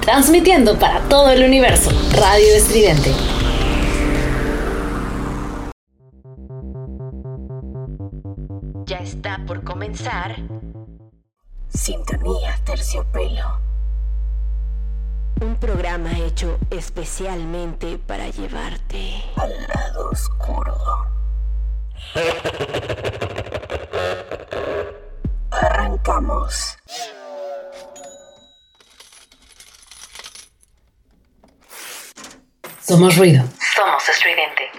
Transmitiendo para todo el universo, Radio Estridente. Ya está por comenzar. Sintonía Terciopelo. Un programa hecho especialmente para llevarte al lado oscuro. Arrancamos. Somos ruido. Somos estridente.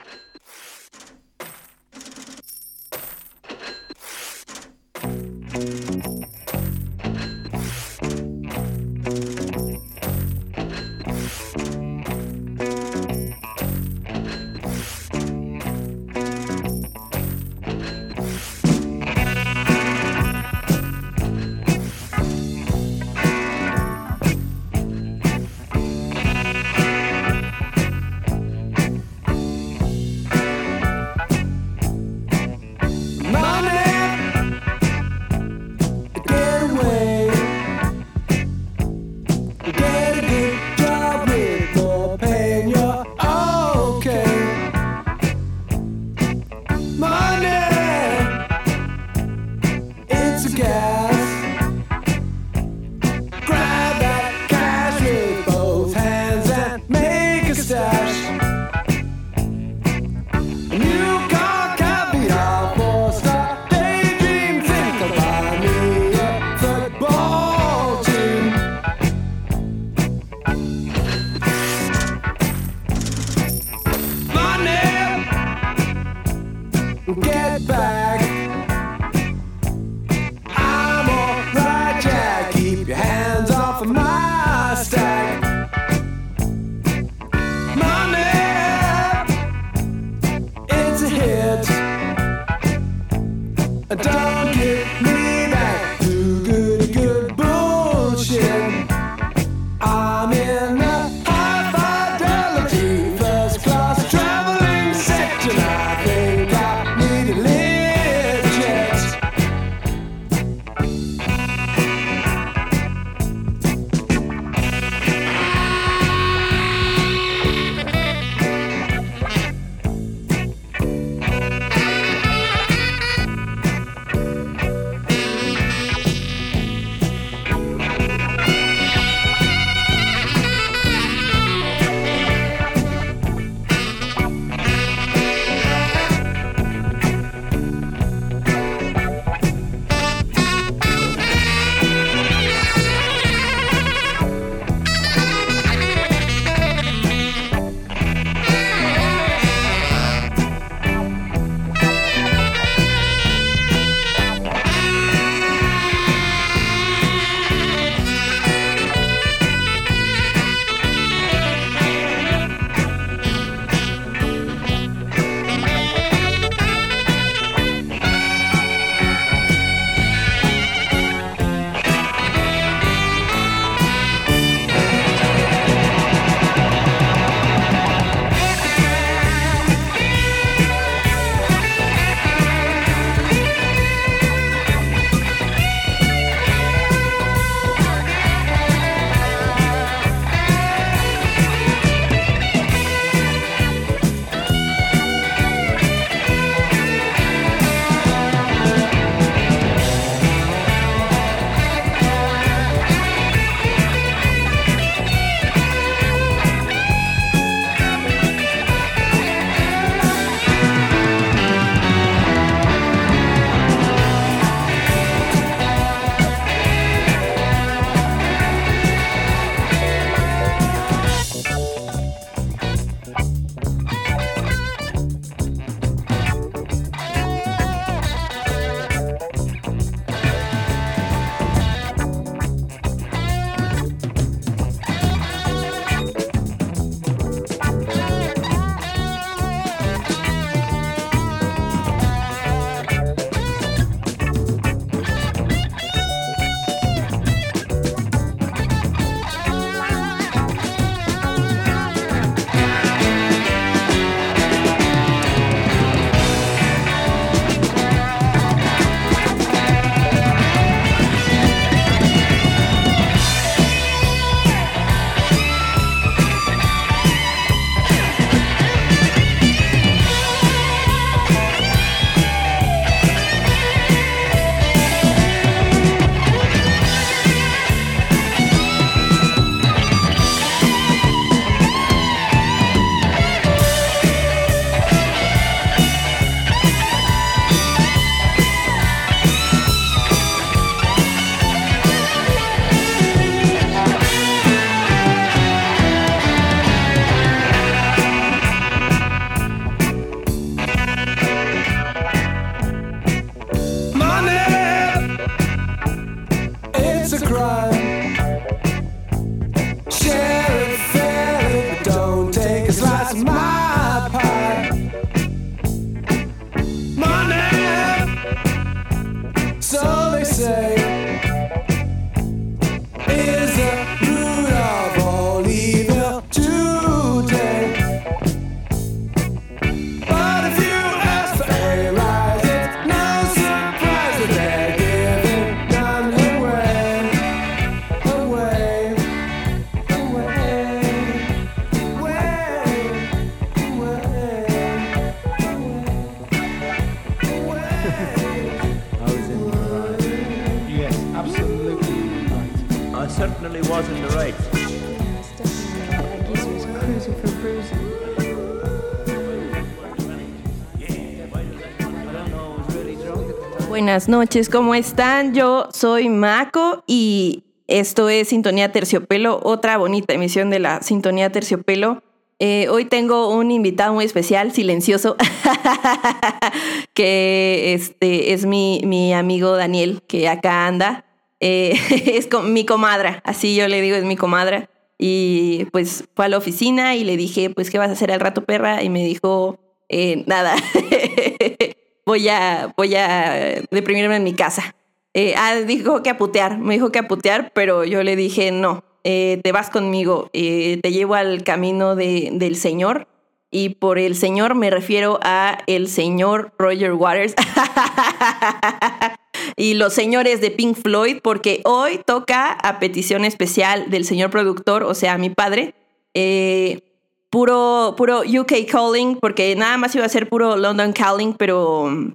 Buenas noches, ¿cómo están? Yo soy Mako y esto es Sintonía Terciopelo, otra bonita emisión de la Sintonía Terciopelo. Eh, hoy tengo un invitado muy especial, silencioso, que este, es mi, mi amigo Daniel, que acá anda. Eh, es con, mi comadra, así yo le digo, es mi comadra. Y pues fue a la oficina y le dije, pues, ¿qué vas a hacer al rato, perra? Y me dijo, eh, nada, voy a, voy a deprimirme en mi casa. Eh, ah, dijo que a putear, me dijo que a pero yo le dije, no, eh, te vas conmigo, eh, te llevo al camino de, del Señor. Y por el Señor me refiero a el señor Roger Waters y los señores de Pink Floyd, porque hoy toca a petición especial del señor productor, o sea, mi padre, eh, puro, puro UK Calling, porque nada más iba a ser puro London Calling, pero mm,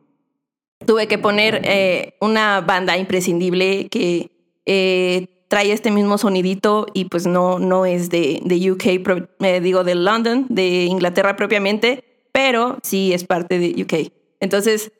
tuve que poner eh, una banda imprescindible que eh, trae este mismo sonidito y pues no, no es de, de UK, pro- eh, digo de London, de Inglaterra propiamente, pero sí es parte de UK. Entonces,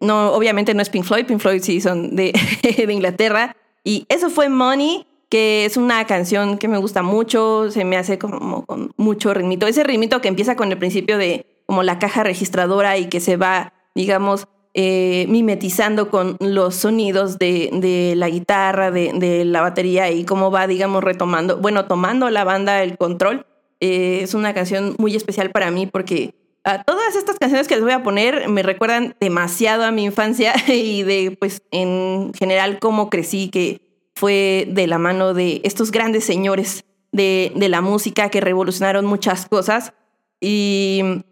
no, obviamente no es Pink Floyd, Pink Floyd sí son de Inglaterra. Y eso fue Money, que es una canción que me gusta mucho, se me hace como con mucho ritmito. Ese ritmito que empieza con el principio de como la caja registradora y que se va, digamos, eh, mimetizando con los sonidos de, de la guitarra, de, de, la batería y cómo va, digamos, retomando, bueno, tomando la banda el control. Eh, es una canción muy especial para mí porque a todas estas canciones que les voy a poner me recuerdan demasiado a mi infancia y de, pues, en general cómo crecí, que fue de la mano de estos grandes señores de, de la música que revolucionaron muchas cosas. Y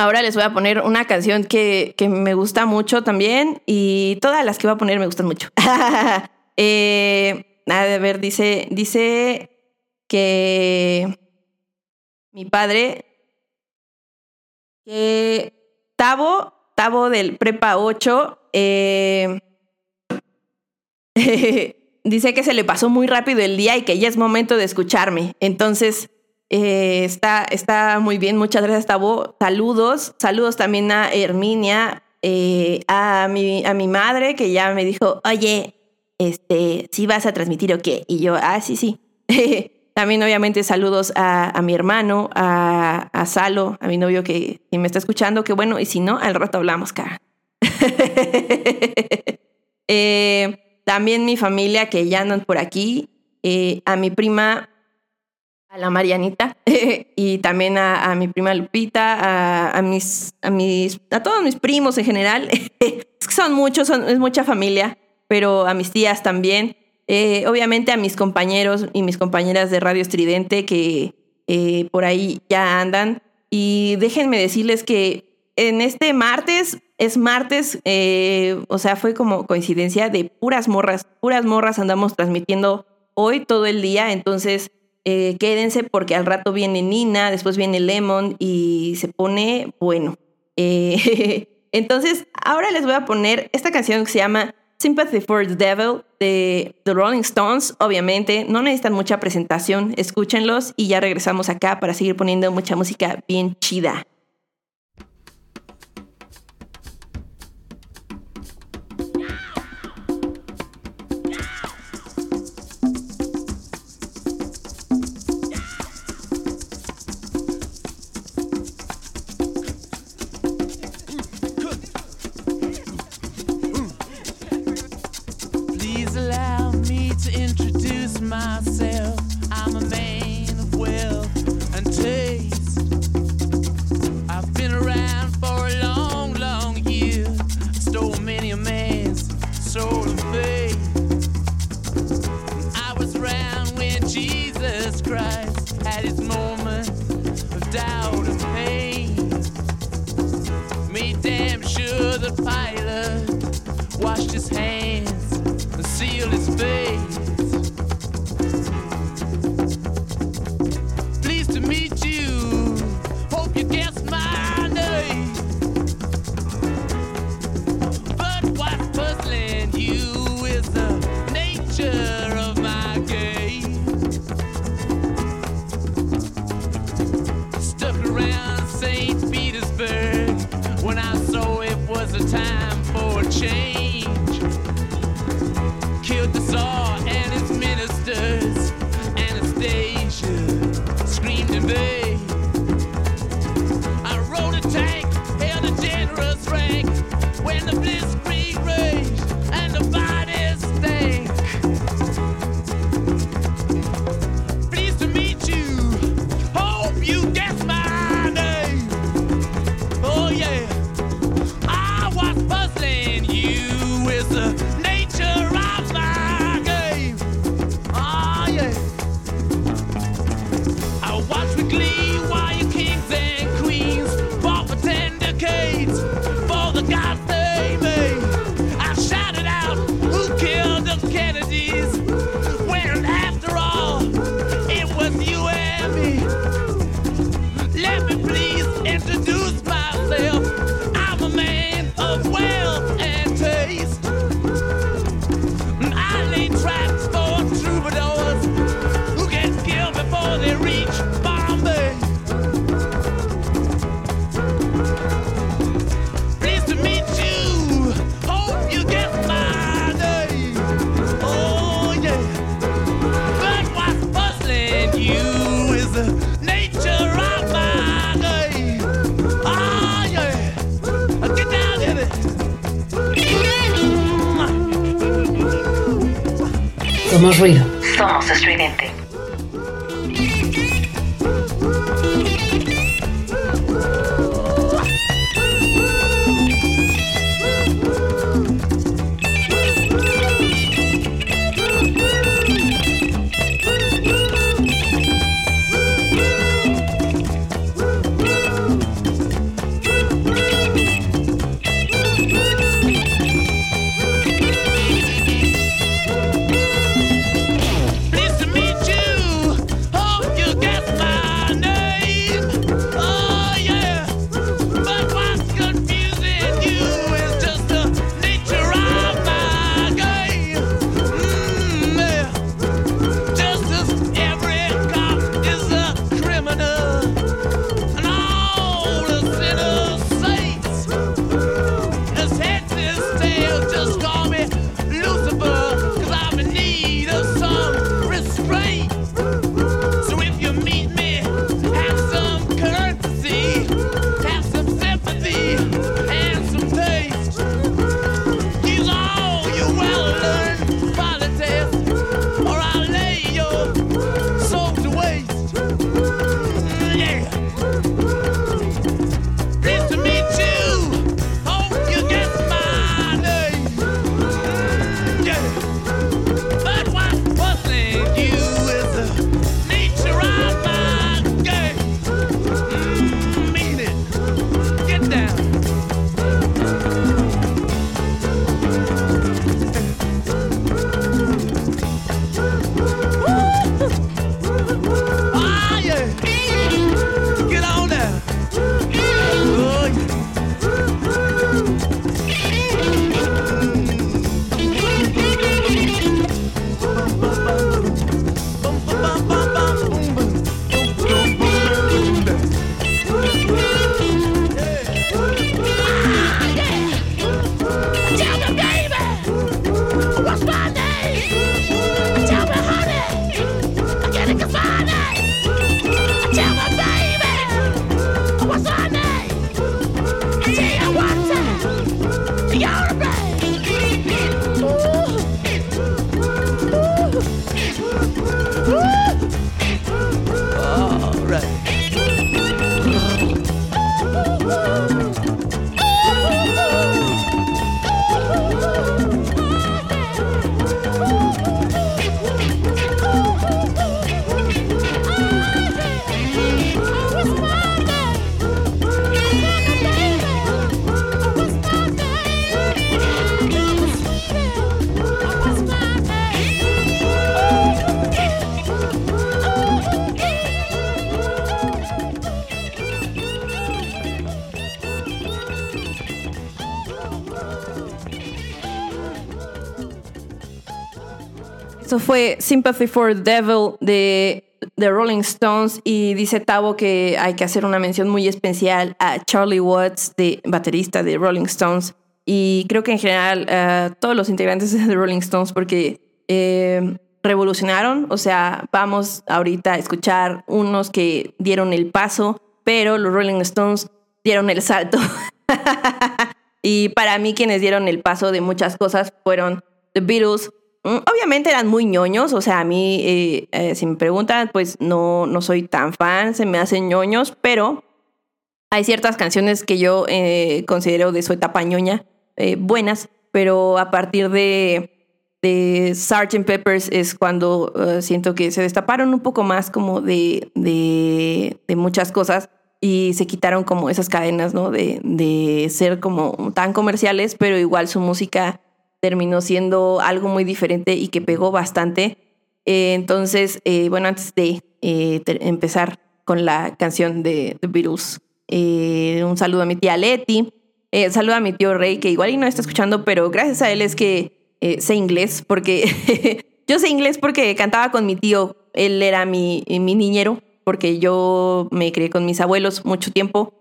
Ahora les voy a poner una canción que, que, me gusta mucho también y todas las que voy a poner me gustan mucho. eh, a ver, dice, dice que mi padre, que Tavo, Tavo del Prepa 8, eh, dice que se le pasó muy rápido el día y que ya es momento de escucharme. Entonces... Eh, está, está muy bien, muchas gracias, Tabo. Saludos, saludos también a Herminia, eh, a, mi, a mi madre que ya me dijo, oye, este, ¿sí vas a transmitir o qué? Y yo, ah, sí, sí. también obviamente saludos a, a mi hermano, a, a, Salo, a mi novio que, que, me está escuchando, que bueno, y si no, al rato hablamos, cara. eh, también mi familia que ya andan por aquí, eh, a mi prima a la Marianita y también a, mi prima Lupita, a, mis, a mis, a todos mis primos en general. son muchos, son, es mucha familia, pero a mis tías también. Eh, obviamente a mis compañeros y mis compañeras de Radio Estridente que eh, por ahí ya andan. Y déjenme decirles que en este martes, es martes, eh, o sea, fue como coincidencia de puras morras, puras morras andamos transmitiendo hoy todo el día, entonces eh, quédense porque al rato viene Nina, después viene Lemon y se pone bueno. Eh, entonces, ahora les voy a poner esta canción que se llama Sympathy for the Devil de The Rolling Stones. Obviamente, no necesitan mucha presentación, escúchenlos y ya regresamos acá para seguir poniendo mucha música bien chida. Somos ruido. Somos estridente. Fue Sympathy for the Devil de The Rolling Stones y dice Tavo que hay que hacer una mención muy especial a Charlie Watts, de baterista de Rolling Stones y creo que en general a todos los integrantes de The Rolling Stones porque eh, revolucionaron, o sea, vamos ahorita a escuchar unos que dieron el paso, pero los Rolling Stones dieron el salto. y para mí quienes dieron el paso de muchas cosas fueron The Beatles, Obviamente eran muy ñoños, o sea, a mí, eh, eh, si me preguntan, pues no, no soy tan fan, se me hacen ñoños, pero hay ciertas canciones que yo eh, considero de su etapa ñoña buenas, pero a partir de, de Sgt. Peppers es cuando siento que se destaparon un poco más como de, de, de muchas cosas y se quitaron como esas cadenas, ¿no? De, de ser como tan comerciales, pero igual su música terminó siendo algo muy diferente y que pegó bastante. Eh, entonces, eh, bueno, antes de eh, empezar con la canción de The Beatles, eh, un saludo a mi tía Leti, eh, saludo a mi tío Rey, que igual y no está escuchando, pero gracias a él es que eh, sé inglés, porque yo sé inglés porque cantaba con mi tío, él era mi, mi niñero, porque yo me crié con mis abuelos mucho tiempo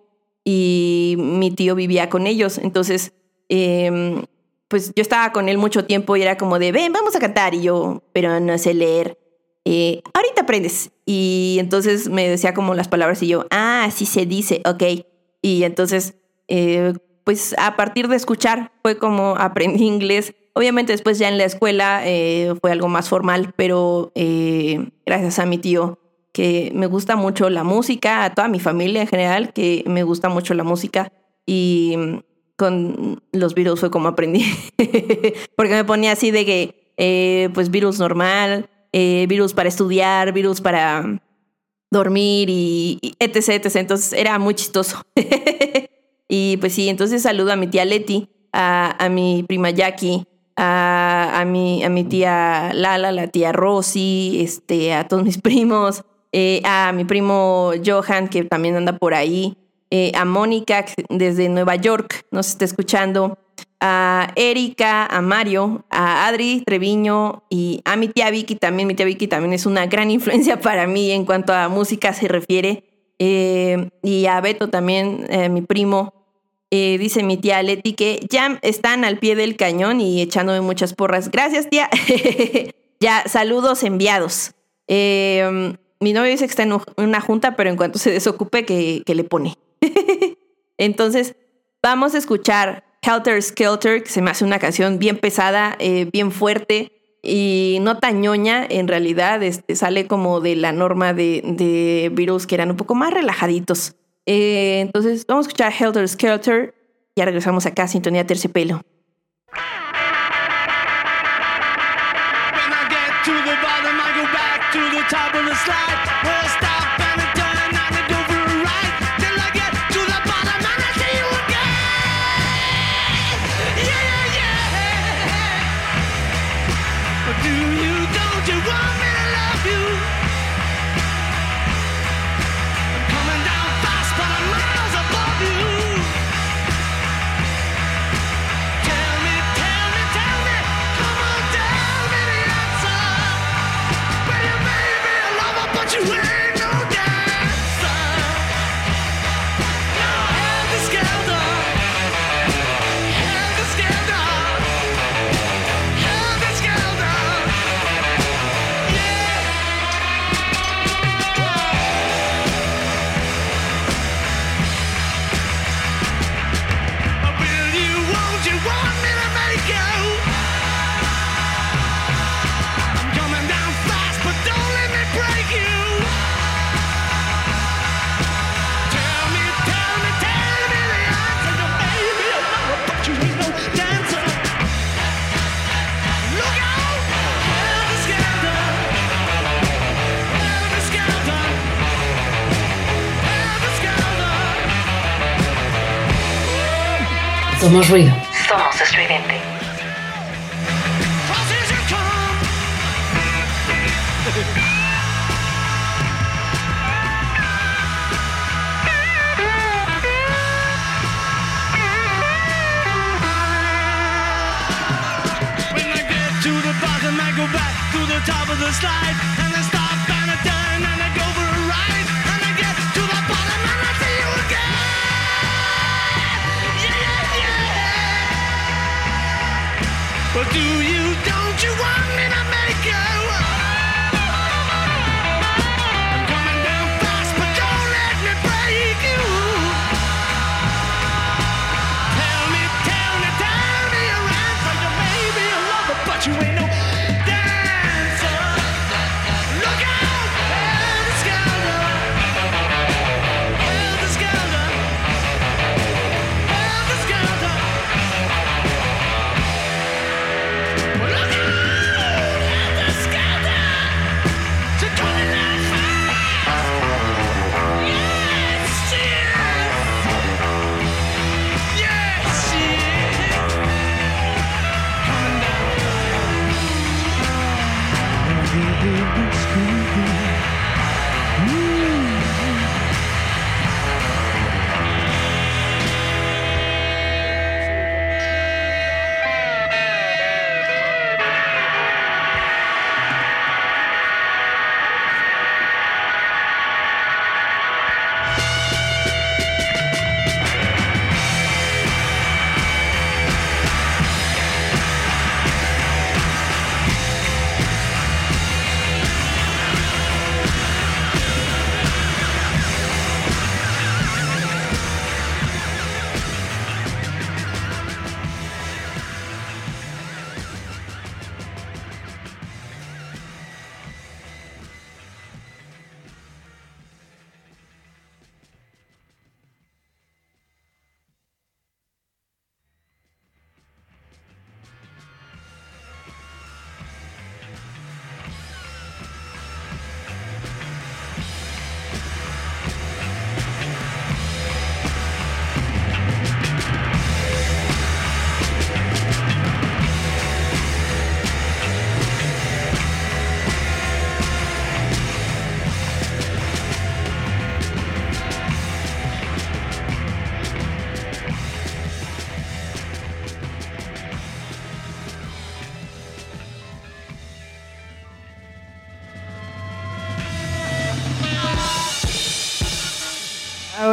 y mi tío vivía con ellos, entonces... em, pues yo estaba con él mucho tiempo y era como de, ven, vamos a cantar. Y yo, pero no sé leer. Eh, ahorita aprendes. Y entonces me decía como las palabras y yo, ah, así se dice, ok. Y entonces, eh, pues a partir de escuchar fue como aprendí inglés. Obviamente después ya en la escuela eh, fue algo más formal, pero eh, gracias a mi tío que me gusta mucho la música, a toda mi familia en general, que me gusta mucho la música. Y con los virus fue como aprendí. Porque me ponía así de que, eh, pues virus normal, eh, virus para estudiar, virus para dormir y, y etc, etc. Entonces era muy chistoso. y pues sí, entonces saludo a mi tía Leti, a, mi prima Jackie, a, a, mi, a mi tía Lala, la tía Rosy, este, a todos mis primos, eh, a mi primo Johan, que también anda por ahí, eh, a Mónica desde Nueva York nos está escuchando, a Erika, a Mario, a Adri Treviño y a mi tía Vicky también. Mi tía Vicky también es una gran influencia para mí en cuanto a música se refiere. Eh, y a Beto también, eh, mi primo. Dice mi tía Leti que ya están al pie del cañón y echándome muchas porras. Gracias, tía. ya, saludos enviados. Mi novio dice que está en una junta, pero en cuanto se desocupe, que le pone. Entonces, vamos a escuchar Helter Skelter, que se me hace una canción bien pesada, eh, bien fuerte y no tan ñoña. En realidad, este, sale como de la norma de, de Beatles, que eran un poco más relajaditos. Eh, entonces, vamos a escuchar Helter Skelter. Ya regresamos acá a Sintonía Terciopelo. When I get to the bottom, I go back to the top of the slide. Somos ruido.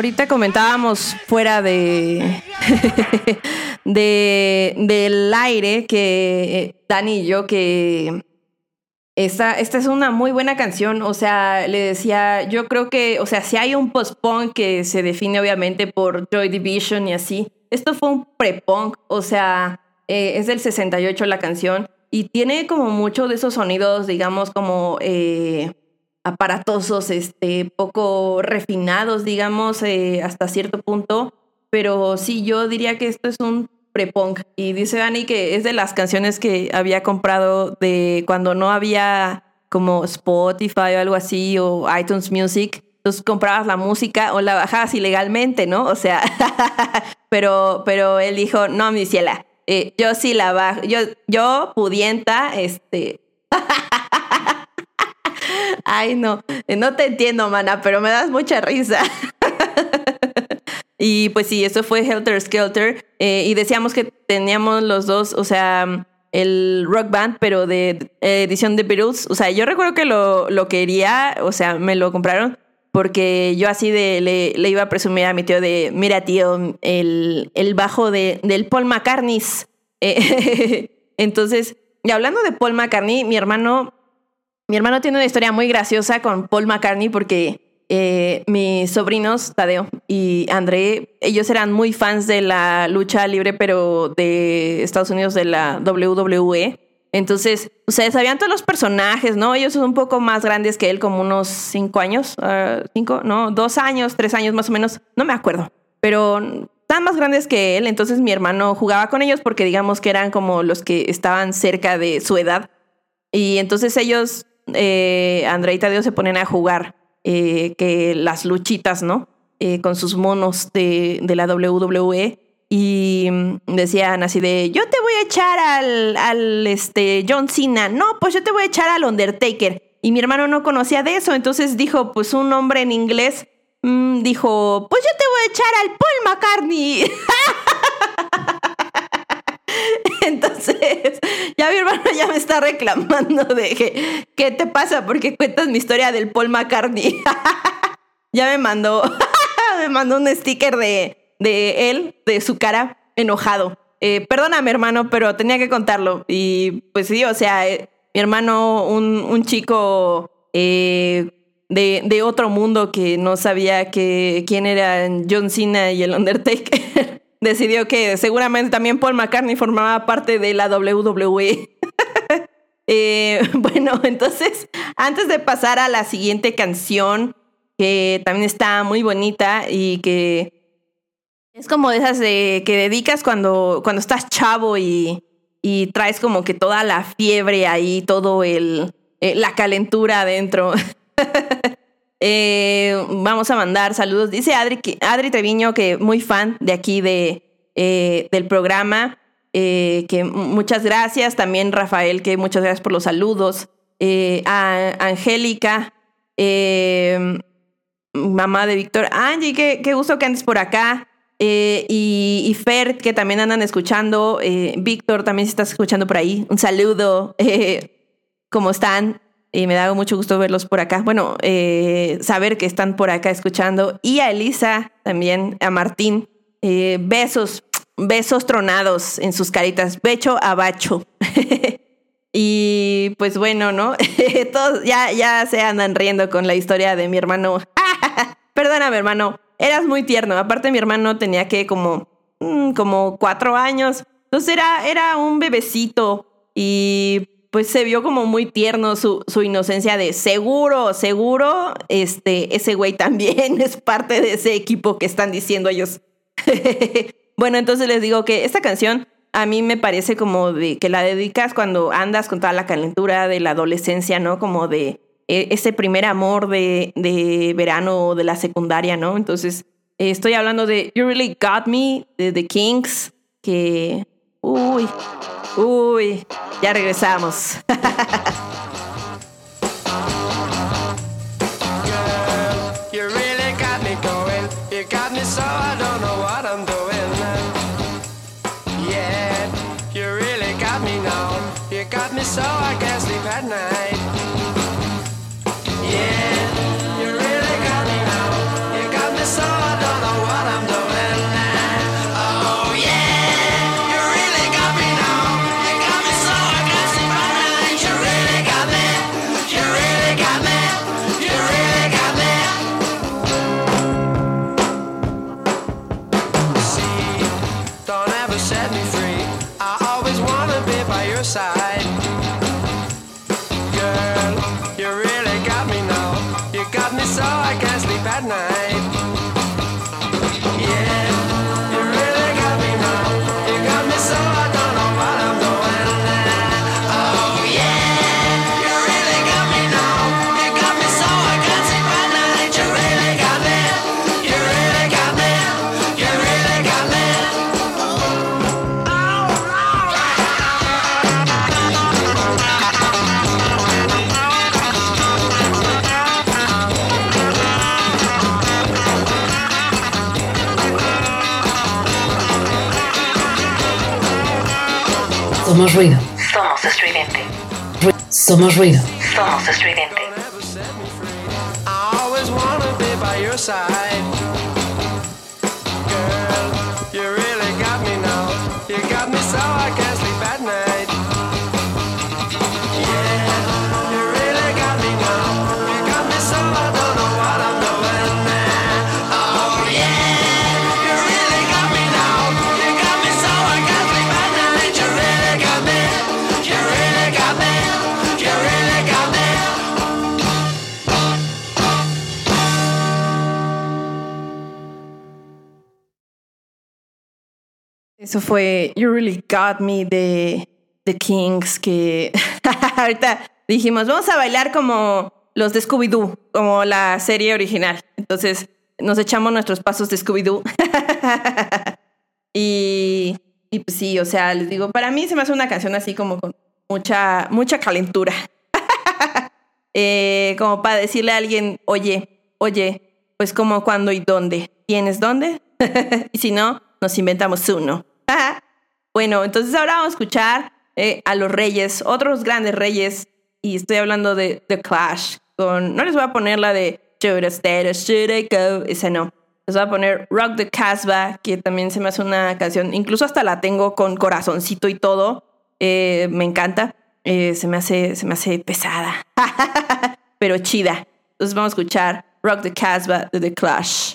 Ahorita comentábamos fuera de, de del aire que eh, Dani y yo que esta, esta es una muy buena canción. O sea, le decía, yo creo que, o sea, si hay un post-punk que se define obviamente por Joy Division y así, esto fue un pre-punk. O sea, eh, es del 68 la canción y tiene como mucho de esos sonidos, digamos, como eh, aparatosos, este, poco refinados, digamos, eh, hasta cierto punto. Pero sí, yo diría que esto es un pre-punk. Y dice Dani que es de las canciones que había comprado de cuando no había como Spotify o algo así, o iTunes Music. Entonces comprabas la música o la bajabas ilegalmente, ¿no? O sea, pero, pero él dijo, no, mi ciela, eh, yo sí la bajo, yo, yo pudienta, este... Ay, no, eh, no te entiendo, mana, pero me das mucha risa. y pues sí, eso fue Helter Skelter. eh, y decíamos que teníamos los dos, o sea, el rock band, pero de eh, edición de Beatles. O sea, yo recuerdo que lo, lo quería, o sea, me lo compraron porque yo así de le, le iba a presumir a mi tío de, mira tío, el, el bajo de, del Paul McCartney. Entonces, y hablando de Paul McCartney, mi hermano mi hermano tiene una historia muy graciosa con Paul McCartney porque eh, mis sobrinos, Tadeo y André, ellos eran muy fans de la lucha libre, pero de Estados Unidos, de la WWE. Entonces, o sea, sabían todos los personajes, ¿no? Ellos son un poco más grandes que él, como unos cinco años, ah, cinco, no, dos años, tres años más o menos, no me acuerdo, pero están más grandes que él. Entonces mi hermano jugaba con ellos porque digamos que eran como los que estaban cerca de su edad. Y entonces ellos eh, André y se ponen a jugar eh, que las luchitas, ¿no? Eh, con sus monos de, de la WWE y mm, decían así de, yo te voy a echar al, al este, John Cena, no, pues yo te voy a echar al Undertaker. Y mi hermano no conocía de eso, entonces dijo, pues un nombre en inglés, mm, dijo, pues yo te voy a echar al Paul McCartney. Entonces, ya mi hermano ya me está reclamando de que, ¿qué te pasa? Porque cuentas mi historia del Paul McCartney. ya me mandó, me mandó un sticker de, de él, de su cara, enojado. Eh, perdóname, hermano, pero tenía que contarlo. Y pues sí, o sea, eh, mi hermano, un, un chico eh, de, de otro mundo que no sabía que, quién eran John Cena y el Undertaker, decidió que seguramente también Paul McCartney formaba parte de la WWE. Eh, bueno, entonces, antes de pasar a la siguiente canción, que también está muy bonita y que es como de esas de, que dedicas cuando, cuando estás chavo y, y traes como que toda la fiebre ahí, todo el eh, la calentura adentro. Eh, vamos a mandar saludos. Dice Adri, Adri Treviño que muy fan de aquí de, eh, del programa. eh, que muchas gracias. También Rafael, que muchas gracias por los saludos. A Angélica, mamá de Víctor. Angie, qué, qué gusto que andes por acá. Y, y Fer, que también andan escuchando. Víctor, también si estás escuchando por ahí. Un saludo. ¿Cómo están? Y me da mucho gusto verlos por acá. Bueno, eh, saber que están por acá escuchando. Y a Elisa también, a Martín. Eh, besos, besos tronados en sus caritas. Becho a bacho. y pues bueno, ¿no? Todos ya, ya se andan riendo con la historia de mi hermano. Perdóname, hermano. Eras muy tierno. Aparte, mi hermano tenía que como, mm, como cuatro años. Entonces era, era un bebecito. Y pues se vio como muy tierno su, su inocencia de seguro, seguro, este, ese güey también es parte de ese equipo que están diciendo ellos. bueno, entonces les digo que esta canción a mí me parece como de que la dedicas cuando andas con toda la calentura de la adolescencia, ¿no? Como de eh, ese primer amor de, de verano o de la secundaria, ¿no? Entonces, eh, estoy hablando de You Really Got Me, de The Kings, que... Uy, uy, ya regresamos. Somos ruido. Somos estridente. Ru- Somos ruido. Somos estridente. Eso fue You Really Got Me de The Kings, que ahorita dijimos, vamos a bailar como los de Scooby-Doo, como la serie original. Entonces nos echamos nuestros pasos de Scooby-Doo. y, pues sí, o sea, les digo, para mí se me hace una canción así como con mucha, mucha calentura. Eh, como para decirle a alguien, oye, oye, pues como cuándo y dónde. ¿Tienes dónde? y si no, nos inventamos uno. Bueno, entonces ahora vamos a escuchar eh, a los reyes, otros grandes reyes, y estoy hablando de The Clash. Con, no les voy a poner la de Should I stay or should I go? Esa no. Les voy a poner Rock the Casbah, que también se me hace una canción, incluso hasta la tengo con corazoncito y todo. Eh, me encanta. Eh, se, me hace, se me hace pesada, pero chida. Entonces vamos a escuchar Rock the Casbah de The Clash.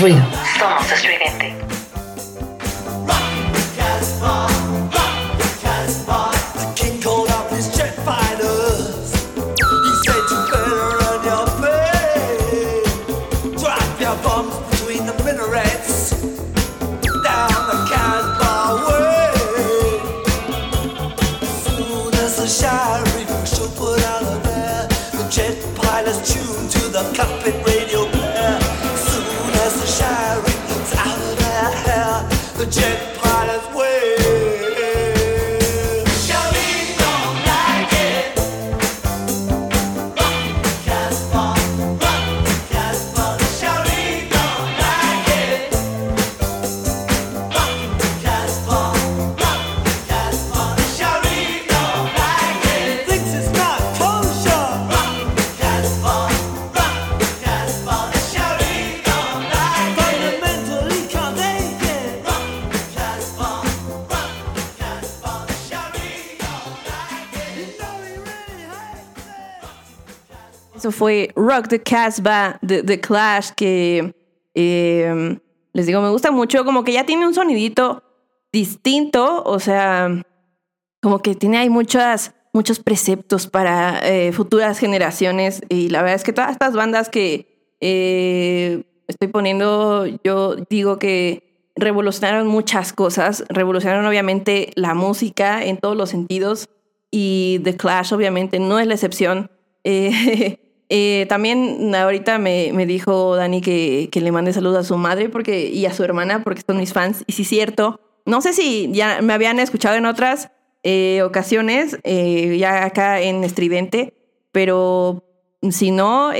ruido. Fue Rock the Casbah The Clash, que eh, les digo, me gusta mucho, como que ya tiene un sonidito distinto, o sea, como que tiene ahí muchas, muchos preceptos para eh, futuras generaciones y la verdad es que todas estas bandas que eh, estoy poniendo, yo digo que revolucionaron muchas cosas, revolucionaron obviamente la música en todos los sentidos y The Clash obviamente no es la excepción. Eh, eh, también ahorita me, me dijo Dani que, que le mande saludos a su madre porque, y a su hermana porque son mis fans. Y sí, cierto. No sé si ya me habían escuchado en otras eh, ocasiones, eh, ya acá en Estridente, pero si no,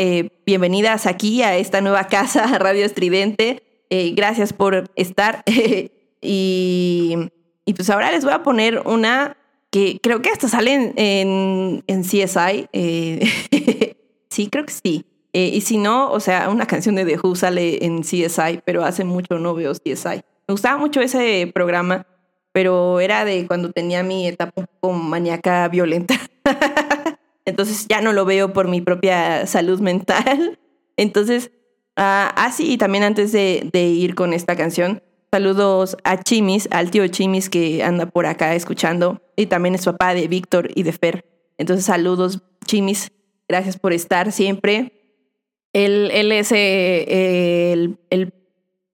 bienvenidas aquí a esta nueva casa, Radio Estridente. Gracias por estar. y, y pues ahora les voy a poner una que creo que hasta sale en, en CSI. sí, creo que sí. Eh, y si no, o sea, una canción de The Who sale en CSI, pero hace mucho no veo CSI. Me gustaba mucho ese programa, pero era de cuando tenía mi etapa un poco maníaca violenta. Entonces ya no lo veo por mi propia salud mental. Entonces, ah, ah, sí, y también antes de, de ir con esta canción, saludos a Chimis, al tío Chimis que anda por acá escuchando, y también es papá de Víctor y de Fer. Entonces, saludos, Chimis. Gracias por estar siempre. Él, él es eh, el,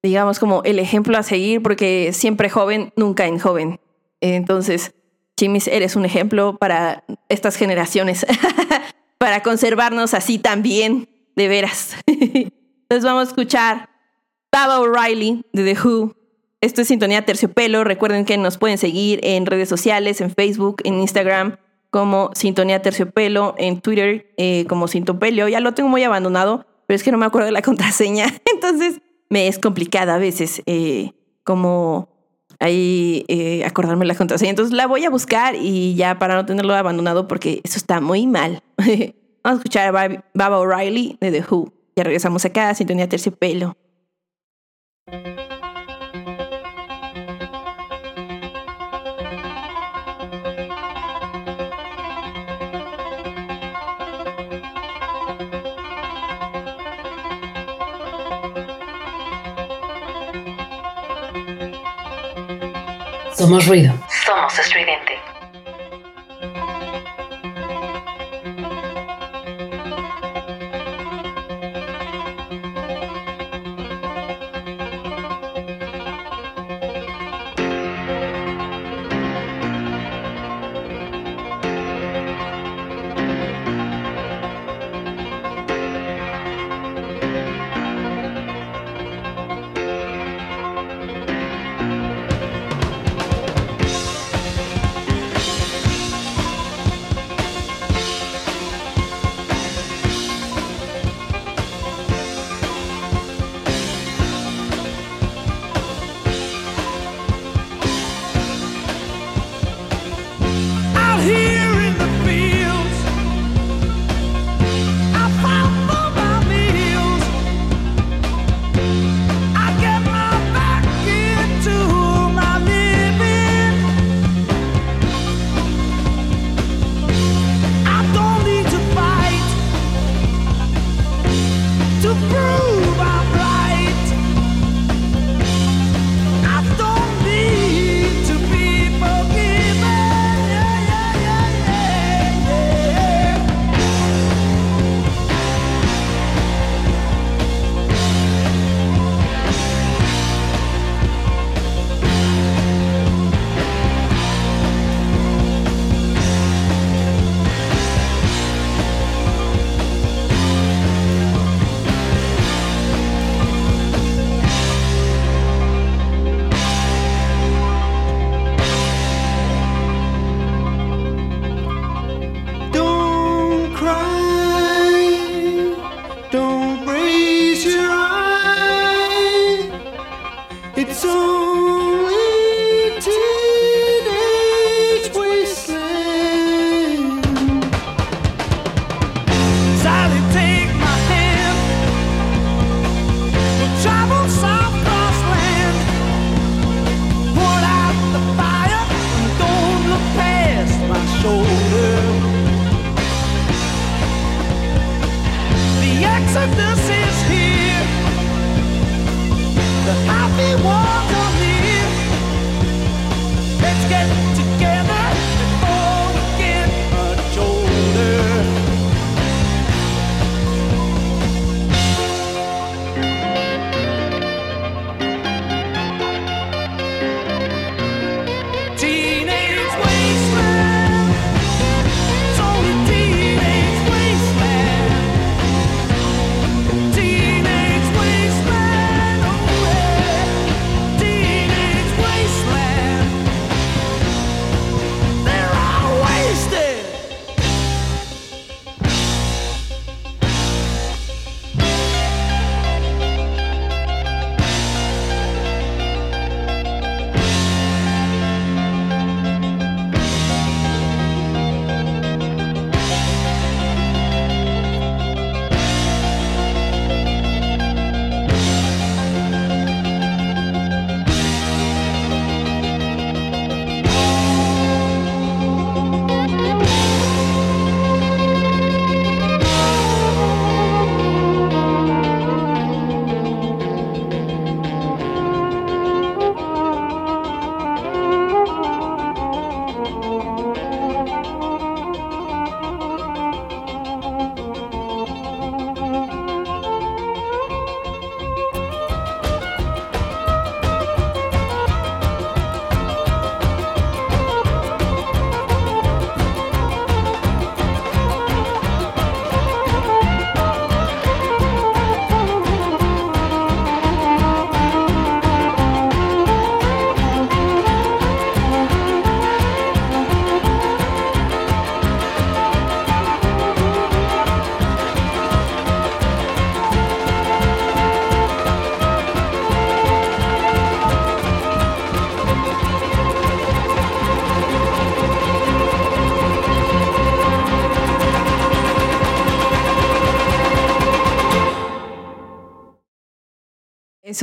digamos, como el ejemplo a seguir porque siempre joven, nunca en joven. Entonces, Chimis, eres un ejemplo para estas generaciones, para conservarnos así también, de veras. Entonces vamos a escuchar Baba O'Reilly de The Who. Esto es Sintonía Terciopelo. Recuerden que nos pueden seguir en redes sociales, en Facebook, en Instagram, como Sintonía Terciopelo, en Twitter eh, como Sintopelio. Ya lo tengo muy abandonado, pero es que no me acuerdo de la contraseña. Entonces me es complicada a veces eh, como ahí eh, acordarme la contraseña. Entonces la voy a buscar y ya para no tenerlo abandonado porque eso está muy mal. Vamos a escuchar a Bab- Baba O'Reilly de The Who. Ya regresamos acá Sintonía Terciopelo. Somos ruido.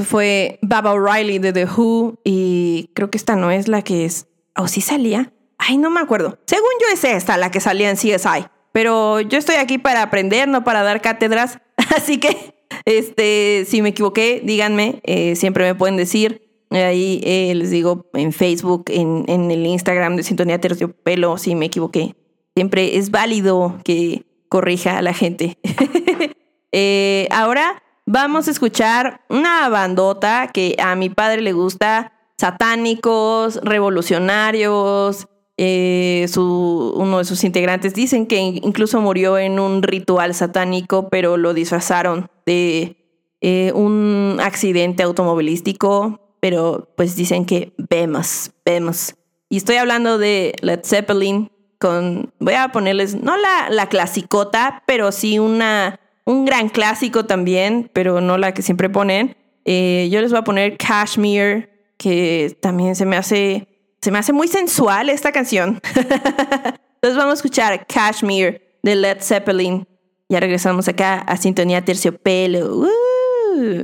Fue Baba O'Reilly de The Who y creo que esta no es la que es... ¿O sí salía? Ay, no me acuerdo. Según yo es esta la que salía en CSI. Pero yo estoy aquí para aprender, no para dar cátedras. Así que, este, si me equivoqué, díganme. Eh, siempre me pueden decir. Ahí eh, les digo en Facebook, en, en el Instagram de Sintonía Terciopelo, si me equivoqué. Siempre es válido que corrija a la gente. Eh, ahora vamos a escuchar una bandota que a mi padre le gusta, satánicos, revolucionarios. eh, uno de sus integrantes dicen que incluso murió en un ritual satánico, pero lo disfrazaron de eh, un accidente automovilístico, pero pues dicen que vemos, vemos. Y estoy hablando de Led Zeppelin con, voy a ponerles, no la, la clasicota, pero sí una, un gran clásico también, pero no la que siempre ponen. Eh, yo les voy a poner Cashmere, que también se me hace, se me hace muy sensual esta canción. Entonces vamos a escuchar Cashmere de Led Zeppelin. Ya regresamos acá a Sintonía Terciopelo. ¡Uh!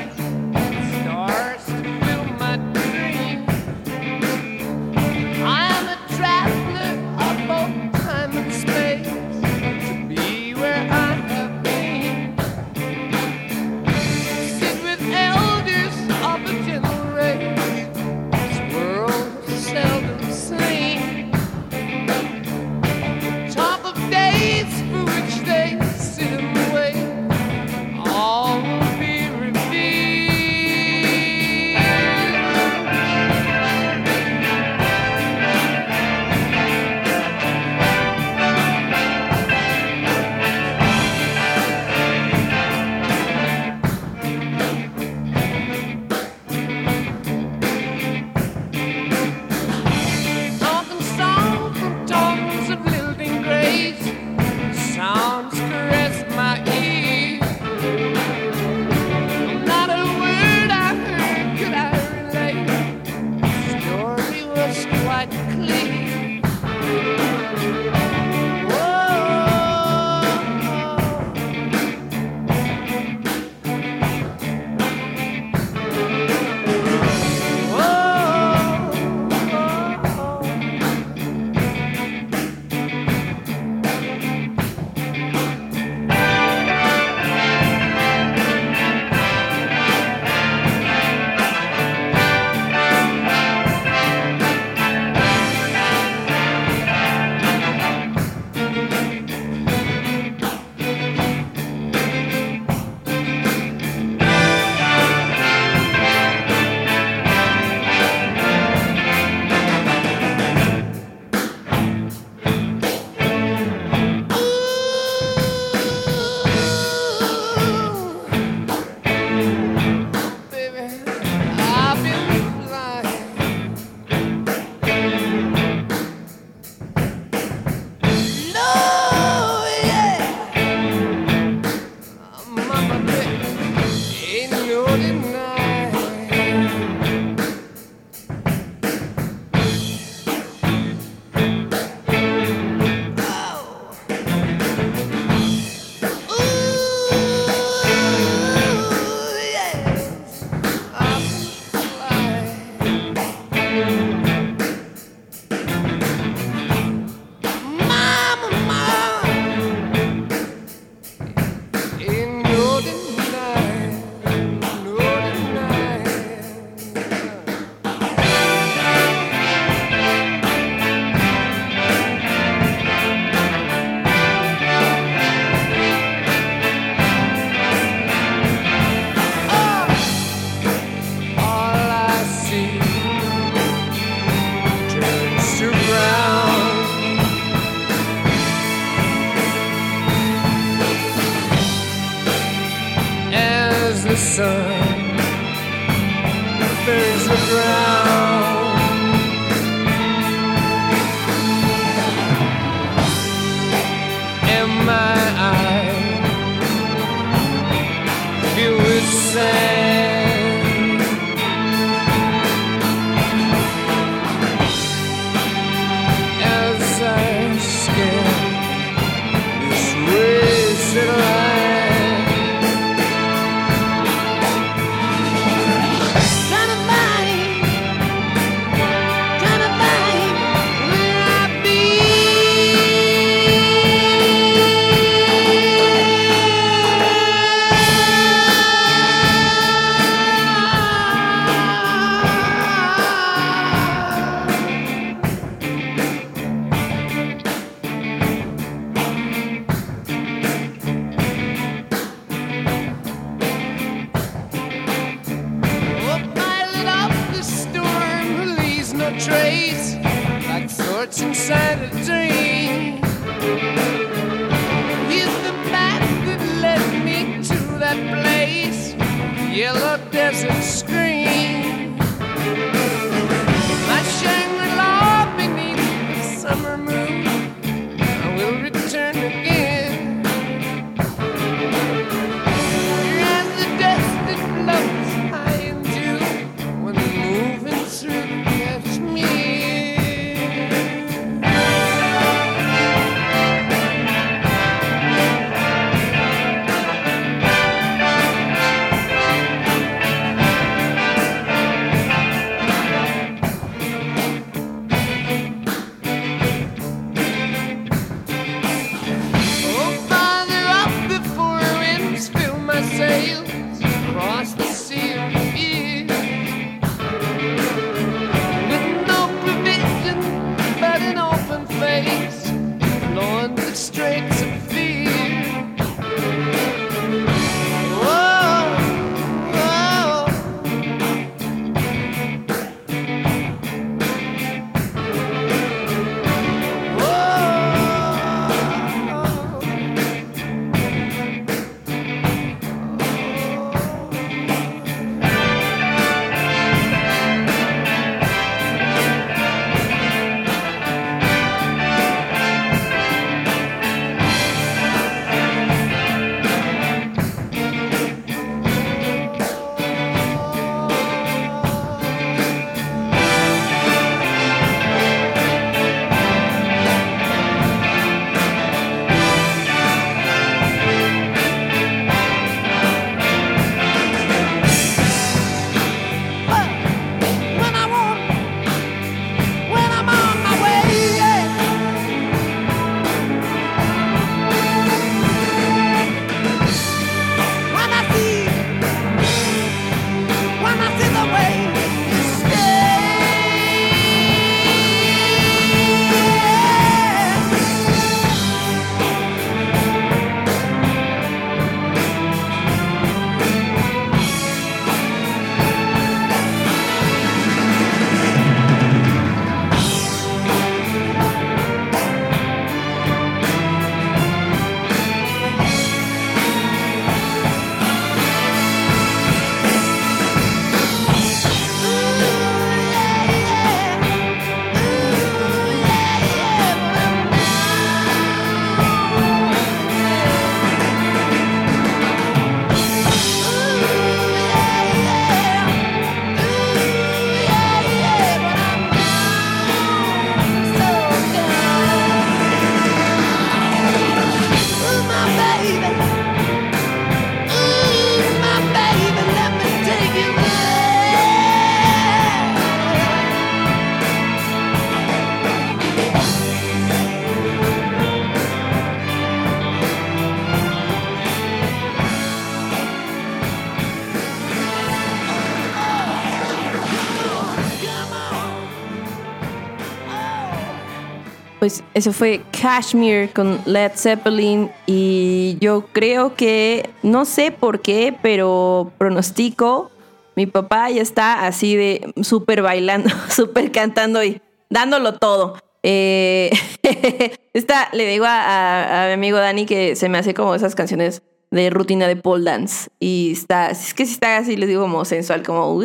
Eso fue Kashmir con Led Zeppelin y yo creo que, no sé por qué, pero pronostico, mi papá ya está así de súper bailando, súper cantando y dándolo todo. Eh, esta le digo a, mi amigo Dani que se me hace como esas canciones de rutina de pole dance y está, es que si está así, les digo como sensual, como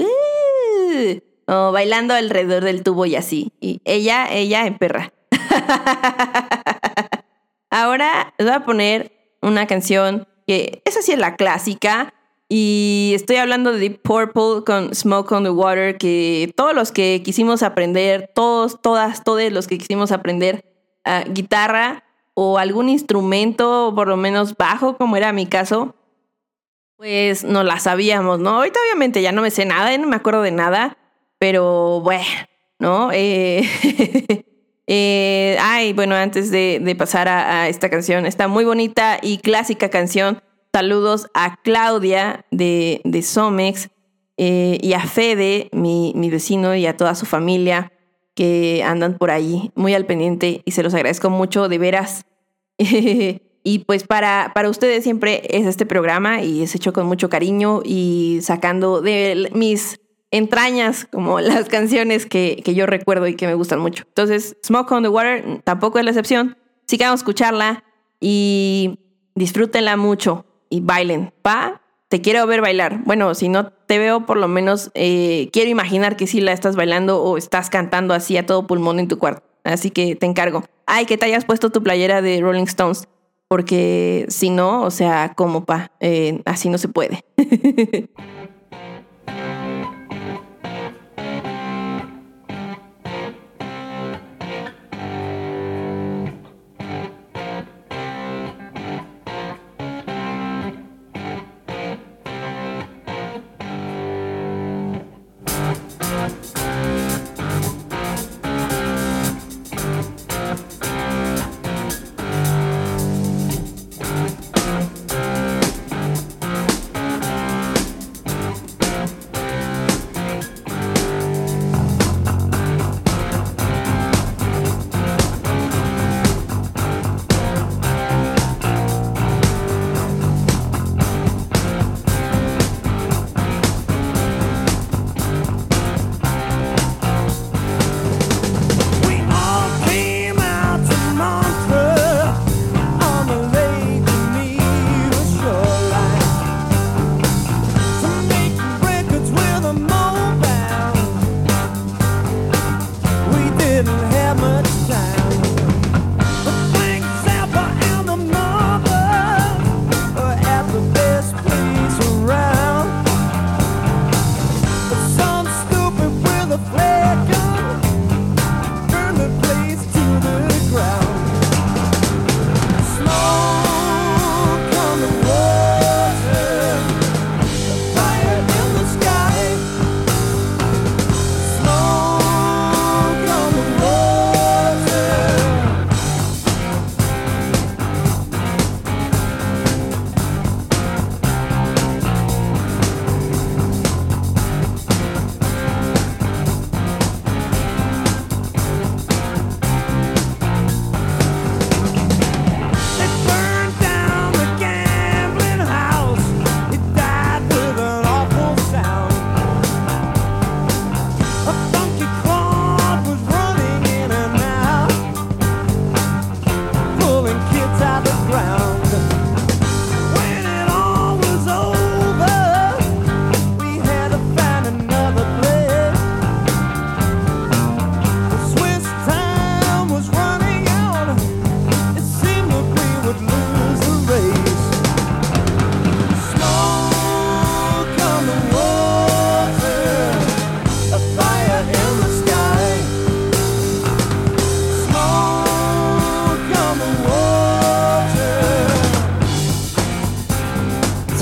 como bailando alrededor del tubo y así. Y ella, ella en perra. Ahora les voy a poner una canción que esa sí es la clásica, Y estoy hablando de Deep Purple con Smoke on the Water, que todos los que quisimos aprender, todos, todas, todos los que quisimos aprender ah, guitarra o algún instrumento, por lo menos bajo, como era mi caso, pues no la sabíamos, ¿no? Ahorita obviamente ya no me sé nada, no me acuerdo de nada, pero bueno, ¿no? Eh, eh, ay, bueno, antes de, pasar a, esta canción, esta muy bonita y clásica canción, saludos a Claudia de, de Somex eh, y a Fede, mi, mi vecino, y a toda su familia que andan por ahí muy al pendiente y se los agradezco mucho, de veras. y pues para, para ustedes siempre es este programa y es hecho con mucho cariño y sacando de mis entrañas como las canciones que, que yo recuerdo y que me gustan mucho. Entonces, Smoke on the Water tampoco es la excepción. A escucharla y disfrútenla mucho y bailen. ¿Va? Te quiero ver bailar. Bueno, si no te veo, por lo menos eh, quiero imaginar que sí la estás bailando o estás cantando así a todo pulmón en tu cuarto. Así que te encargo. Ay, que te hayas puesto tu playera de Rolling Stones. Porque si no, o sea, como pa, eh, así no se puede.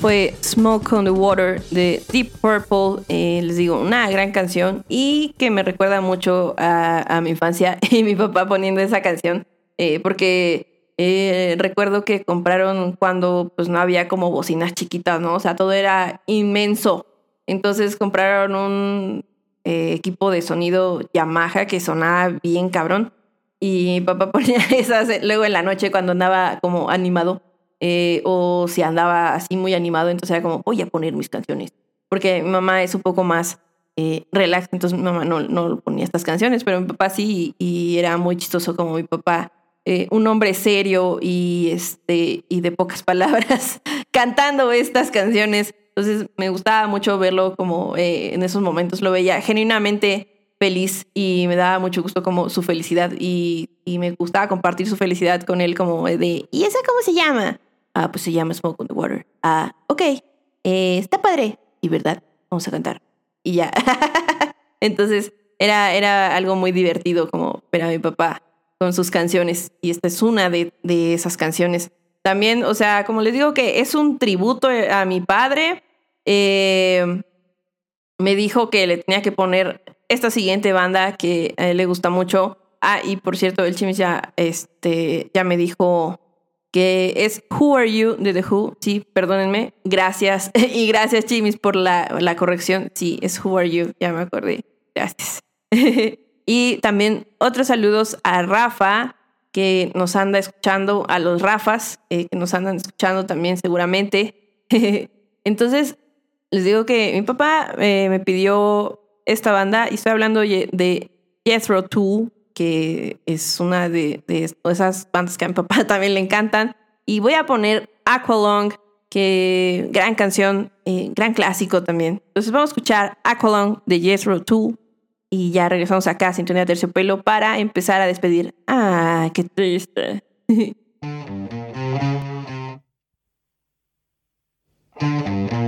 Fue Smoke on the Water de Deep Purple. Eh, les digo, una gran canción y que me recuerda mucho a, mi infancia y mi papá poniendo esa canción. eh, porque eh, recuerdo que compraron cuando pues no había como bocinas chiquitas, ¿no? O sea, todo era inmenso. Entonces compraron un equipo de sonido Yamaha que sonaba bien cabrón. Y mi papá ponía esas luego en la noche cuando andaba como animado. Eh, o si andaba así muy animado, entonces era como, voy a poner mis canciones. Porque mi mamá es un poco más eh, relax, entonces mi mamá no, no ponía estas canciones, pero mi papá sí, y, era muy chistoso como mi papá, eh, un hombre serio y, este, y de pocas palabras, cantando estas canciones. Entonces me gustaba mucho verlo como eh, en esos momentos, lo veía genuinamente feliz y me daba mucho gusto como su felicidad y, y me gustaba compartir su felicidad con él como de, ¿y esa cómo se llama? Ah, pues se llama Smoke on the Water. Ah, ok, eh, está padre. Y verdad, vamos a cantar. Y ya. Entonces era, era algo muy divertido como ver a mi papá con sus canciones y esta es una de, de esas canciones. También, o sea, como les digo que es un tributo a mi padre, eh, me dijo que le tenía que poner esta siguiente banda que a él le gusta mucho. Ah, y por cierto, el Chimis ya, este, ya me dijo que es Who Are You de The Who. Sí, perdónenme. Gracias. Y gracias, Chimis, por la, la corrección. Sí, es Who Are You. Ya me acordé. Gracias. y también otros saludos a Rafa, que nos anda escuchando, a los Rafas, eh, que nos andan escuchando también seguramente. Entonces, les digo que mi papá eh, me pidió esta banda y estoy hablando de Jethro Tull, que es una de, de esas bandas que a mi papá también le encantan. Y voy a poner Aqualung, que gran canción, eh, gran clásico también. Entonces vamos a escuchar Aqualung de Jethro Tull y ya regresamos acá a Sintonía Terciopelo para empezar a despedir. Ah, qué triste.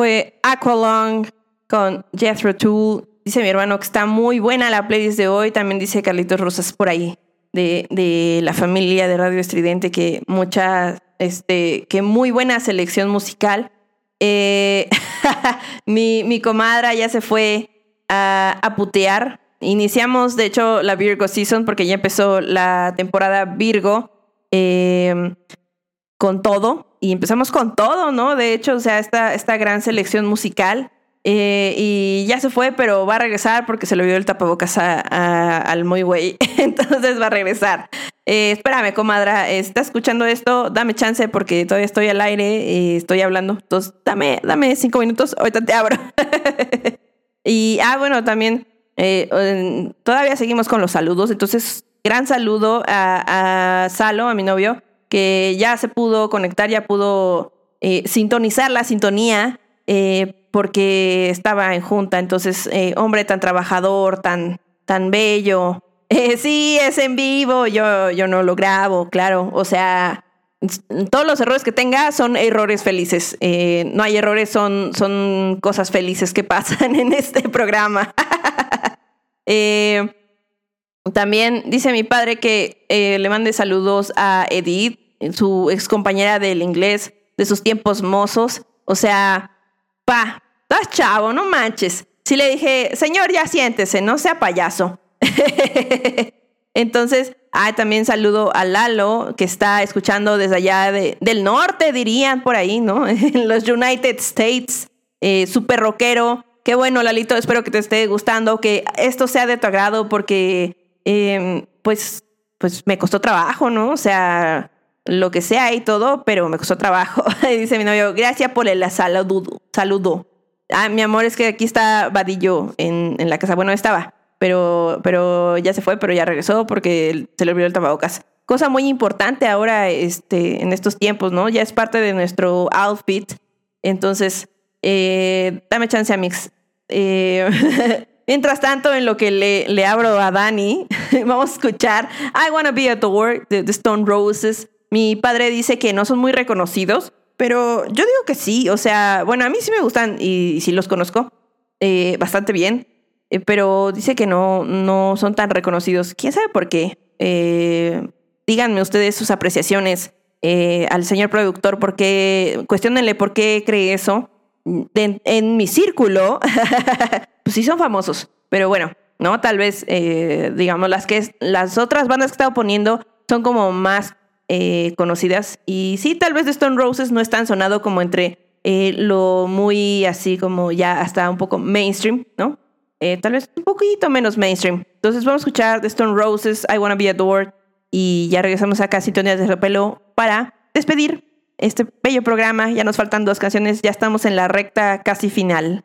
Fue Aqualung con Jethro Tull. Dice mi hermano que está muy buena la playlist de hoy. También dice Carlitos Rosas por ahí de, de la familia de Radio Estridente que mucha, este, que muy buena selección musical. Eh, mi, mi comadra ya se fue a, a putear. Iniciamos, de hecho, la Virgo Season porque ya empezó la temporada Virgo eh, con todo. Y empezamos con todo, ¿no? De hecho, o sea, esta, esta gran selección musical. eh, y ya se fue, pero va a regresar porque se le vio el tapabocas a- al muy güey. Entonces va a regresar. Eh, espérame, comadra. ¿Estás escuchando esto? Dame chance porque todavía estoy al aire y estoy hablando. Entonces, dame, dame cinco minutos. Ahorita te abro. y, ah, bueno, también eh, todavía seguimos con los saludos. Entonces, gran saludo a Salo, a mi novio, que ya se pudo conectar, ya pudo eh, sintonizar la sintonía eh, porque estaba en junta. Entonces, eh, hombre tan trabajador, tan, tan bello. Sí, es en vivo, yo, yo no lo grabo, claro. O sea, todos los errores que tenga son errores felices. No hay errores, son, son cosas felices que pasan en este programa. También dice mi padre que le mande saludos a Edith, su ex compañera del inglés de sus tiempos mozos. O sea, pa, estás chavo, no manches. Sí le dije, señor, ya siéntese, no sea payaso. Entonces, ah, también saludo a Lalo, que está escuchando desde allá de- del norte, dirían por ahí, ¿no? En los United States, eh, súper rockero. Qué bueno, Lalito, espero que te esté gustando, que esto sea de tu agrado, porque, eh, pues, pues me costó trabajo, ¿no? O sea, lo que sea y todo, pero me costó trabajo. Dice mi novio, gracias por el saludo. saludo. Ah, mi amor, es que aquí está Vadillo en, en la casa. Bueno, estaba, pero, pero ya se fue, pero ya regresó porque se le olvidó el tapabocas. Cosa muy importante ahora este, en estos tiempos, ¿no? Ya es parte de nuestro outfit. Entonces, eh, dame chance, Amix. Eh, mientras tanto, en lo que le, le abro a Dani, vamos a escuchar I Wanna Be Adored de The Stone Roses. Mi padre dice que no son muy reconocidos, pero yo digo que sí. O sea, bueno, a mí sí me gustan y, sí los conozco eh, bastante bien, eh, pero dice que no, no son tan reconocidos. ¿Quién sabe por qué? Eh, díganme ustedes sus apreciaciones eh, al señor productor, por qué, cuestionenle por qué cree eso. En mi círculo, pues sí son famosos, pero bueno, ¿no? Tal vez, digamos, las, que, las otras bandas que estaba poniendo son como más eh, conocidas. Y sí, tal vez The Stone Roses no es tan sonado como entre eh, lo muy así como ya hasta un poco mainstream, ¿no? Eh, tal vez un poquito menos mainstream. Entonces vamos a escuchar The Stone Roses, I Wanna Be Adored, y ya regresamos acá a Sintonías de Repelo para despedir este bello programa. Ya nos faltan dos canciones, ya estamos en la recta casi final.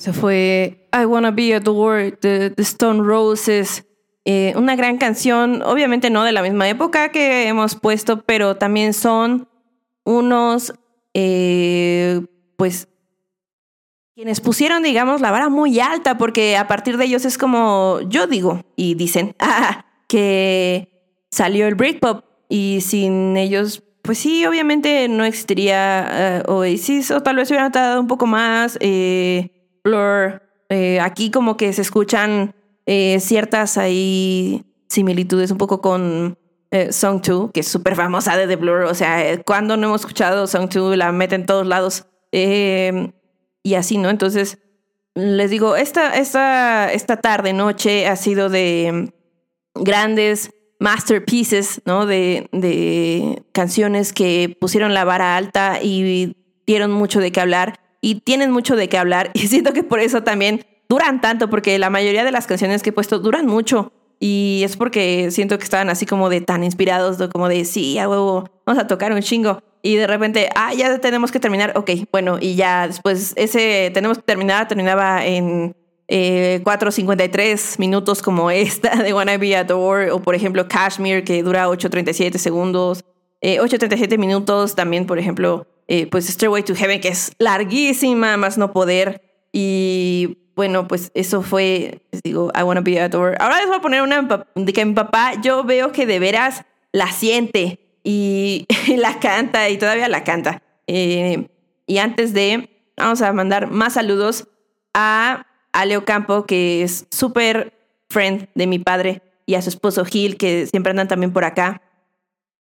Se fue I Wanna Be Adored de, de Stone Roses. Eh, una gran canción, obviamente no de la misma época que hemos puesto, pero también son unos, eh, pues, quienes pusieron, digamos, la vara muy alta, porque a partir de ellos es como, yo digo, y dicen, ah, que salió el Britpop y sin ellos, pues sí, obviamente no existiría eh, Oasis, o tal vez hubieran tardado un poco más. Eh, Blur, eh, aquí como que se escuchan eh, ciertas ahí similitudes un poco con eh, Song 2, que es súper famosa de The Blur. O sea, eh, cuando no hemos escuchado Song 2, la meten en todos lados. Eh, y así, ¿no? Entonces, les digo, esta, esta, esta tarde, noche, ha sido de grandes masterpieces, ¿no? De, de canciones que pusieron la vara alta y dieron mucho de qué hablar y tienen mucho de qué hablar. Y siento que por eso también duran tanto porque la mayoría de las canciones que he puesto duran mucho. Y es porque siento que estaban así como de tan inspirados, de como de sí, a huevo, vamos a tocar un chingo y de repente, ah, ya tenemos que terminar, ok, bueno, y ya después ese tenemos que terminar, terminaba en eh, 4.53 minutos como esta de Wanna Be Adored o por ejemplo Kashmir que dura 8.37 segundos, eh, 8.37 minutos también por ejemplo eh, pues Stairway to Heaven que es larguísima más no poder. Y bueno pues eso fue les digo I Wanna Be Adored ahora les voy a poner una de que mi papá yo veo que de veras la siente y, la canta y todavía la canta. Eh, y antes de vamos a mandar más saludos a a Leo Campo, que es súper friend de mi padre, y a su esposo Gil, que siempre andan también por acá,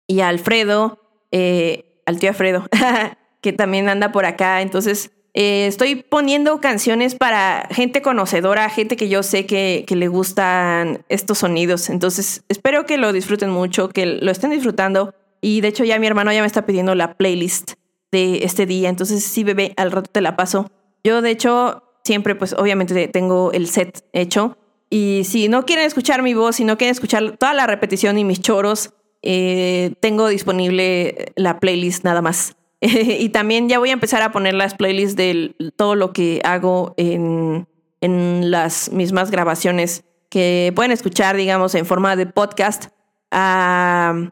y a Alfredo, eh, al tío Alfredo, que también anda por acá. Entonces, eh, estoy poniendo canciones para gente conocedora, gente que yo sé que, que le gustan estos sonidos. Entonces, espero que lo disfruten mucho, que lo estén disfrutando. Y de hecho, ya mi hermano ya me está pidiendo la playlist de este día. Entonces, sí, bebé, al rato te la paso. Yo, de hecho, siempre, pues obviamente tengo el set hecho. Y si no quieren escuchar mi voz, si no quieren escuchar toda la repetición y mis choros, eh, tengo disponible la playlist nada más. y también ya voy a empezar a poner las playlists de todo lo que hago en, en las mismas grabaciones que pueden escuchar, digamos, en forma de podcast. a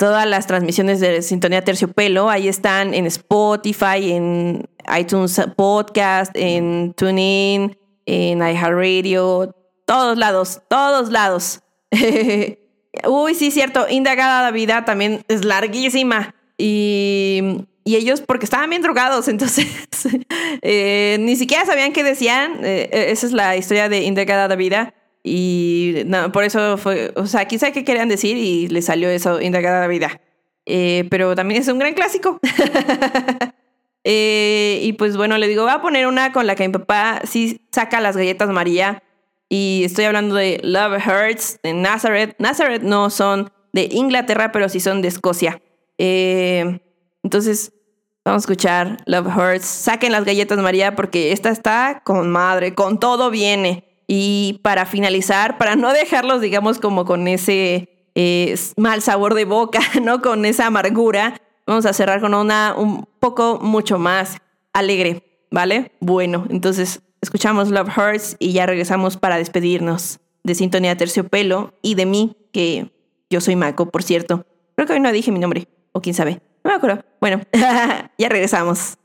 todas las transmisiones de Sintonía Terciopelo, ahí están en Spotify, en iTunes Podcast, en TuneIn, en iHeartRadio, todos lados, todos lados. Uy, sí, cierto, Indagada la Vida también es larguísima. Y, y ellos, porque estaban bien drogados, entonces eh, ni siquiera sabían qué decían. Eh, esa es la historia de Indagada la Vida. Y por eso fue, o sea, quizá qué querían decir y le salió eso, Indagada la Vida. Eh, pero también es un gran clásico. Eh, y pues bueno, le digo, voy a poner una con la que mi papá sí saca las galletas María. Y estoy hablando de Love Hurts, de Nazareth. Nazareth no son de Inglaterra, pero sí son de Escocia. Eh, entonces, vamos a escuchar Love Hurts. Saquen las galletas María porque esta está con madre, con todo viene. Y para finalizar, para no dejarlos, digamos, como con ese eh, mal sabor de boca, ¿no? Con esa amargura, vamos a cerrar con una un poco mucho más alegre, ¿vale? Bueno, entonces escuchamos Love Hurts y ya regresamos para despedirnos de Sintonía Terciopelo y de mí, que yo soy Mako, por cierto. Creo que hoy no dije mi nombre, o quién sabe. No me acuerdo. Bueno, ya regresamos.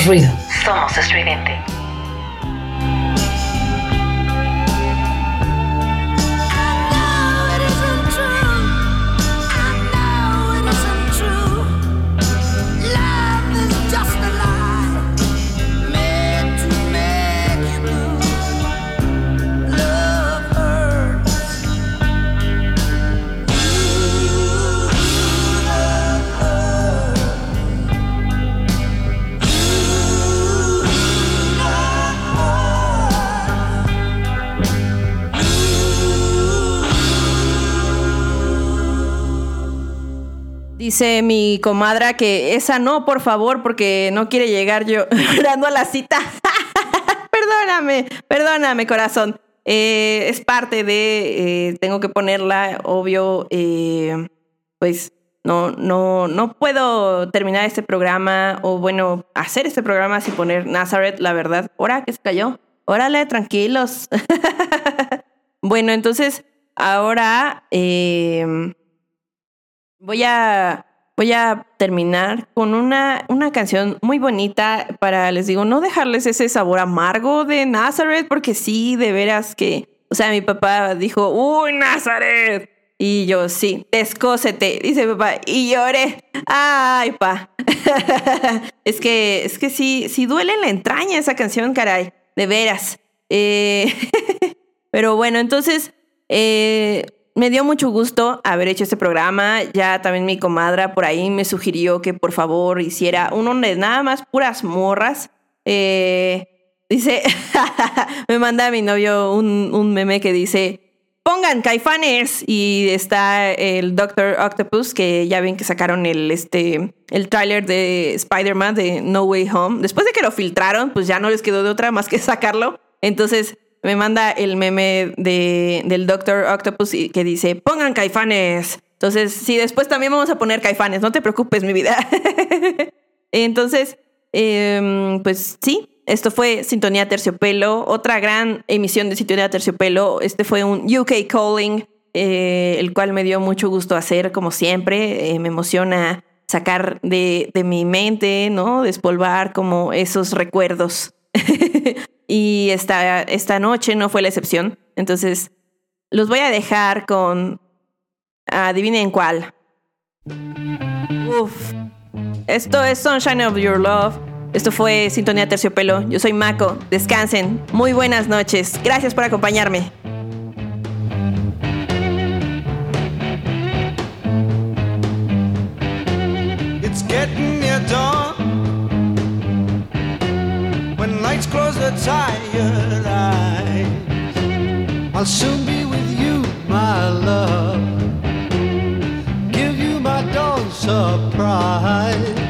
Somos comadra que esa no, por favor, porque no quiere llegar yo esperando a la cita. perdóname, perdóname, corazón. Eh, es parte de, eh, tengo que ponerla, obvio, eh, pues no, no, no puedo terminar este programa o bueno, hacer este programa sin poner Nazareth, la verdad. Ahora que se cayó. Órale, tranquilos. bueno, entonces, ahora voy a voy a terminar con una, una canción muy bonita para, les digo, no dejarles ese sabor amargo de Nazareth, porque sí, de veras que, o sea, mi papá dijo, uy, Nazareth. Y yo, sí, descósete, dice papá, y lloré. Ay, pa. es que, es que sí, sí duele en la entraña esa canción, caray, de veras. Eh, pero bueno, entonces, eh, me dio mucho gusto haber hecho este programa. Ya también mi comadra por ahí me sugirió que por favor hiciera uno de nada más puras morras. Eh, dice, me manda a mi novio un, un meme que dice, pongan caifanes y está el Doctor Octopus que ya ven que sacaron el este el tráiler de Spider-Man de No Way Home después de que lo filtraron pues ya no les quedó de otra más que sacarlo entonces me manda el meme de, del Doctor Octopus que dice pongan caifanes entonces sí después también vamos a poner caifanes no te preocupes mi vida entonces em, pues sí esto fue Sintonía Terciopelo, otra gran emisión de Sintonía Terciopelo. Este fue un UK Calling, eh, el cual me dio mucho gusto hacer, como siempre. Eh, me emociona sacar de, de mi mente, ¿no? Despolvar como esos recuerdos. y esta, esta noche no fue la excepción. Entonces, los voy a dejar con... Adivinen cuál. Uf. Esto es Sunshine of Your Love. Esto fue Sintonía Terciopelo. Yo soy Mako. Descansen. Muy buenas noches. Gracias por acompañarme. It's getting lights close the tired eyes. I'll soon be with you, my love. Give you my dawn surprise.